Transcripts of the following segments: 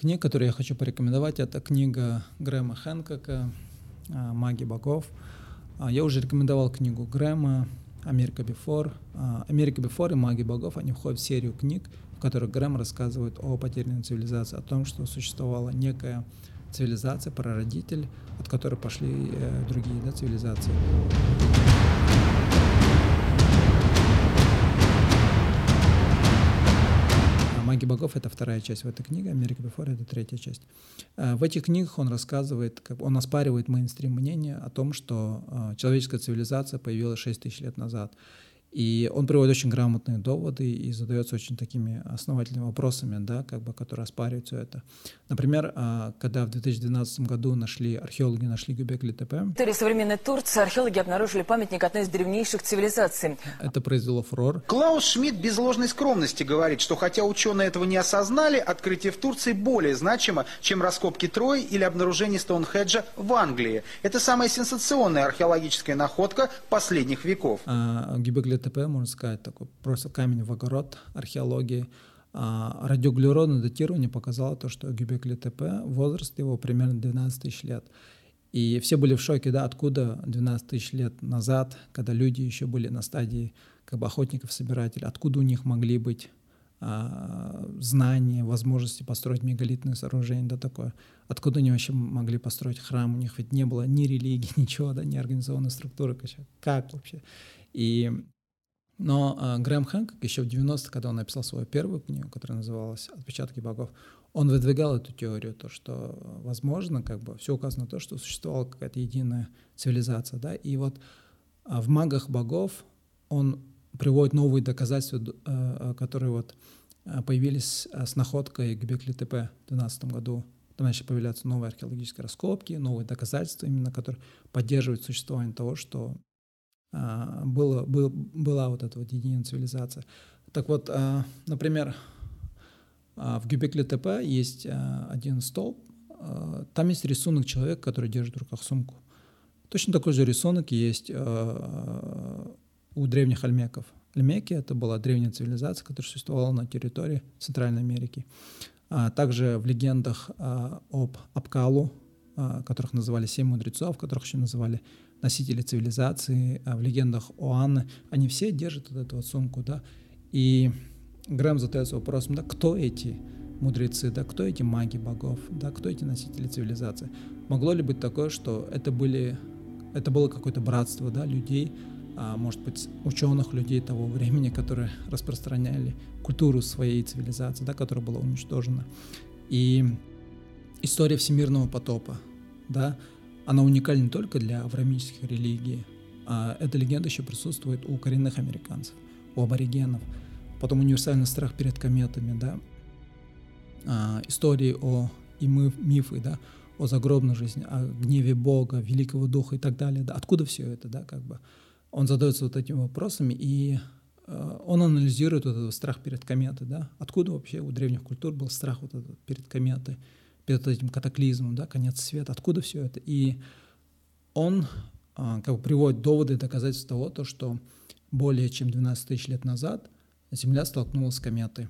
книг, которые я хочу порекомендовать, это книга Грэма Хэнкока а, «Маги богов». А, я уже рекомендовал книгу Грэма «Америка Бифор». «Америка Бифор» и «Маги богов» они входят в серию книг, в которых Грэм рассказывает о потерянной цивилизации, о том, что существовала некая цивилизация, прародитель, от которой пошли э, другие да, цивилизации. «Маги богов» — это вторая часть в этой книге, «Америка Бифор» — это третья часть. Э, в этих книгах он рассказывает, он оспаривает мейнстрим мнение о том, что э, человеческая цивилизация появилась 6 тысяч лет назад. И он приводит очень грамотные доводы и задается очень такими основательными вопросами, да, как бы, которые оспаривают все это. Например, а, когда в 2012 году нашли, археологи нашли Гюбекли ТП. В территории современной Турции археологи обнаружили памятник одной из древнейших цивилизаций. Это произвело фурор. Клаус Шмидт без ложной скромности говорит, что хотя ученые этого не осознали, открытие в Турции более значимо, чем раскопки Трои или обнаружение Стоунхеджа в Англии. Это самая сенсационная археологическая находка последних веков. А, Гюбекли ДТП, можно сказать, такой просто камень в огород археологии. А радиоуглеродное датирование показало то, что Гюбекли ТП, возраст его примерно 12 тысяч лет. И все были в шоке, да, откуда 12 тысяч лет назад, когда люди еще были на стадии как бы охотников-собирателей, откуда у них могли быть а, знания, возможности построить мегалитные сооружения, да, такое. Откуда они вообще могли построить храм? У них ведь не было ни религии, ничего, да, ни организованной структуры. Как вообще? И но э, Грэм Хэнкок еще в 90-х, когда он написал свою первую книгу, которая называлась «Отпечатки богов», он выдвигал эту теорию, то, что, возможно, как бы все указано то, что существовала какая-то единая цивилизация, да, и вот э, в «Магах богов» он приводит новые доказательства, э, которые вот появились с находкой Гбекли ТП в 2012 году. Там начали появляться новые археологические раскопки, новые доказательства, именно которые поддерживают существование того, что а, было, был, была вот эта вот единая цивилизация. Так вот, а, например, а, в Гюбекле ТП есть один столб, там есть рисунок человека, который держит в руках сумку. Точно такой же рисунок есть у древних альмеков. Альмеки — это была древняя цивилизация, которая существовала на территории Центральной Америки. Также в легендах об Апкалу, которых называли семь мудрецов, которых еще называли носители цивилизации, а в легендах о Анне, они все держат вот эту вот сумку, да, и Грэм задается вопросом, да, кто эти мудрецы, да, кто эти маги богов, да, кто эти носители цивилизации. Могло ли быть такое, что это были, это было какое-то братство, да, людей, а, может быть, ученых людей того времени, которые распространяли культуру своей цивилизации, да, которая была уничтожена. И история всемирного потопа, да, она уникальна не только для авраамических религий, а эта легенда еще присутствует у коренных американцев, у аборигенов. Потом универсальный страх перед кометами, да, а, истории о и мы, мифы, да, о загробной жизни, о гневе Бога, Великого Духа и так далее. Да. Откуда все это, да, как бы? Он задается вот этими вопросами, и э, он анализирует вот этот страх перед кометой, да, откуда вообще у древних культур был страх вот этот перед кометой, перед этим катаклизмом, да, конец света, откуда все это. И он а, как бы приводит доводы и доказательства того, то, что более чем 12 тысяч лет назад Земля столкнулась с кометой.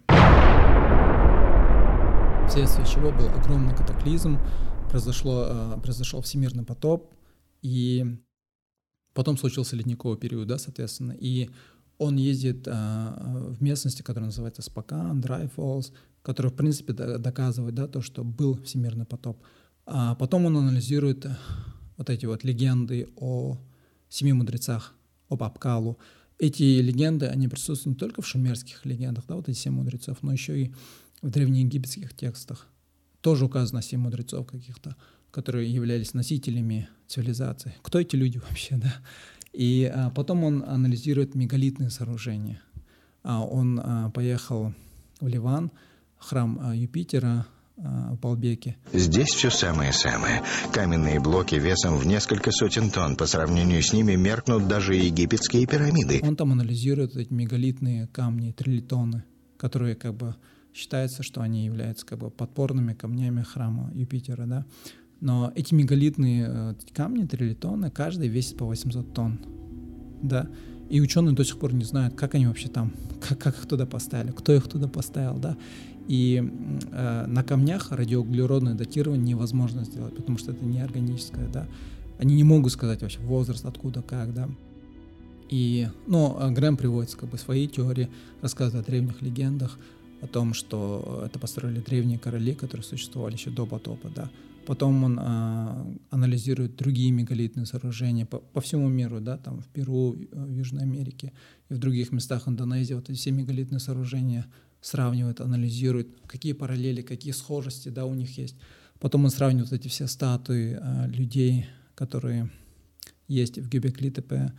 Вследствие чего был огромный катаклизм, произошло, а, произошел всемирный потоп, и потом случился ледниковый период, да, соответственно, и он ездит а, в местности, которая называется Спокан, Драй Фоллс, который, в принципе, доказывает да, то, что был всемирный потоп. А потом он анализирует э, вот эти вот легенды о семи мудрецах, об Апкалу. Эти легенды, они присутствуют не только в шумерских легендах, да, вот эти семь мудрецов, но еще и в древнеегипетских текстах. Тоже указано семь мудрецов каких-то, которые являлись носителями цивилизации. Кто эти люди вообще, да? И а, потом он анализирует мегалитные сооружения. А, он а, поехал в Ливан, храм а, Юпитера а, в Балбеке. Здесь все самое-самое. Каменные блоки весом в несколько сотен тонн. По сравнению с ними меркнут даже египетские пирамиды. Он там анализирует эти мегалитные камни, трилитоны, которые как бы считается, что они являются как бы подпорными камнями храма Юпитера, да. Но эти мегалитные э, камни, трилитоны, каждый весит по 800 тонн, да. И ученые до сих пор не знают, как они вообще там, как, как их туда поставили, кто их туда поставил, да. И э, на камнях радиоуглеродное датирование невозможно сделать, потому что это не органическое, да. Они не могут сказать вообще возраст, откуда, как, да. И, ну, а Грэм приводит как бы свои теории, рассказывает о древних легендах, о том, что это построили древние короли, которые существовали еще до потопа, да. Потом он а, анализирует другие мегалитные сооружения по, по всему миру, да, там в Перу, в Южной Америке и в других местах Индонезии. Вот эти все мегалитные сооружения сравнивает, анализирует, какие параллели, какие схожести, да, у них есть. Потом он сравнивает эти все статуи а, людей, которые есть в Гюбекли-Тепе,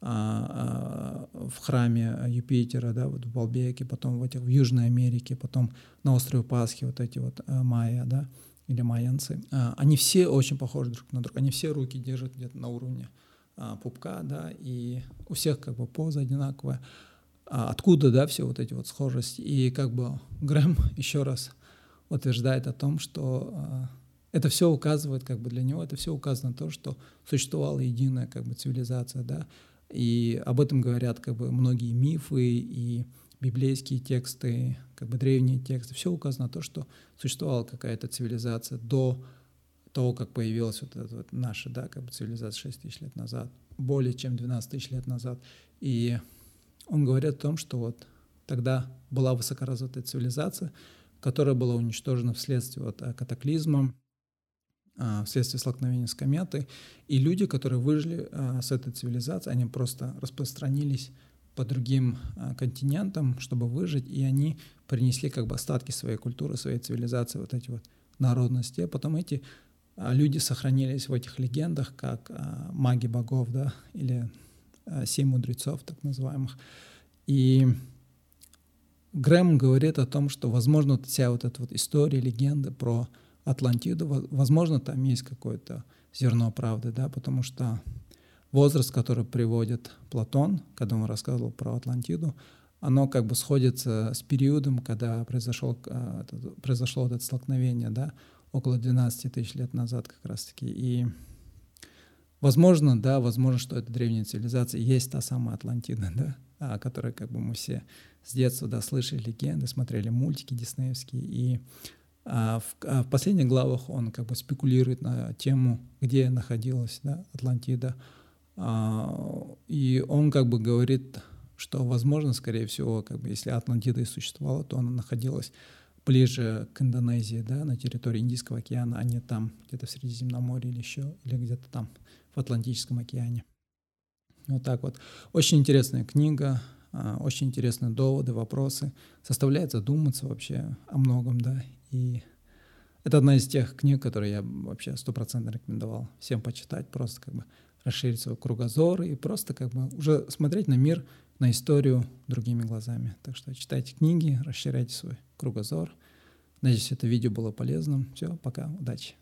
в храме Юпитера, да, вот в Балбеке, потом в, этих, в Южной Америке, потом на острове Пасхи вот эти вот а, майя, да, или майянцы. Они все очень похожи друг на друга, они все руки держат где-то на уровне пупка, да, и у всех как бы поза одинаковая. Откуда, да, все вот эти вот схожести. И как бы Грэм еще раз утверждает о том, что это все указывает, как бы для него, это все указано на то, что существовала единая как бы цивилизация, да, и об этом говорят как бы многие мифы и библейские тексты, как бы древние тексты. Все указано на то, что существовала какая-то цивилизация до того, как появилась вот эта вот наша, да, как бы цивилизация 6 тысяч лет назад, более чем 12 тысяч лет назад. И он говорит о том, что вот тогда была высокоразвитая цивилизация, которая была уничтожена вследствие вот э, катаклизма, вследствие столкновения с кометой. И люди, которые выжили а, с этой цивилизацией, они просто распространились по другим а, континентам, чтобы выжить, и они принесли как бы остатки своей культуры, своей цивилизации, вот эти вот народности. А потом эти люди сохранились в этих легендах, как маги богов, да, или семь мудрецов, так называемых. И Грэм говорит о том, что, возможно, вся вот эта вот история, легенда про Атлантиду, возможно, там есть какое-то зерно правды, да, потому что возраст, который приводит Платон, когда он рассказывал про Атлантиду, оно как бы сходится с периодом, когда произошел, а, произошло это столкновение, да, около 12 тысяч лет назад как раз-таки. И возможно, да, возможно, что это древняя цивилизация, есть та самая Атлантида, да, о которой как бы мы все с детства, да, слышали легенды, смотрели мультики диснеевские, и а в, а в последних главах он как бы спекулирует на тему, где находилась да, Атлантида. А, и он как бы говорит, что, возможно, скорее всего, как бы, если Атлантида и существовала, то она находилась ближе к Индонезии, да, на территории Индийского океана, а не там, где-то в Средиземноморье или еще, или где-то там в Атлантическом океане. Вот так вот. Очень интересная книга, очень интересные доводы, вопросы. Заставляет задуматься вообще о многом, да, и это одна из тех книг, которые я вообще стопроцентно рекомендовал всем почитать, просто как бы расширить свой кругозор и просто как бы уже смотреть на мир, на историю другими глазами. Так что читайте книги, расширяйте свой кругозор. Надеюсь, это видео было полезным. Все, пока, удачи.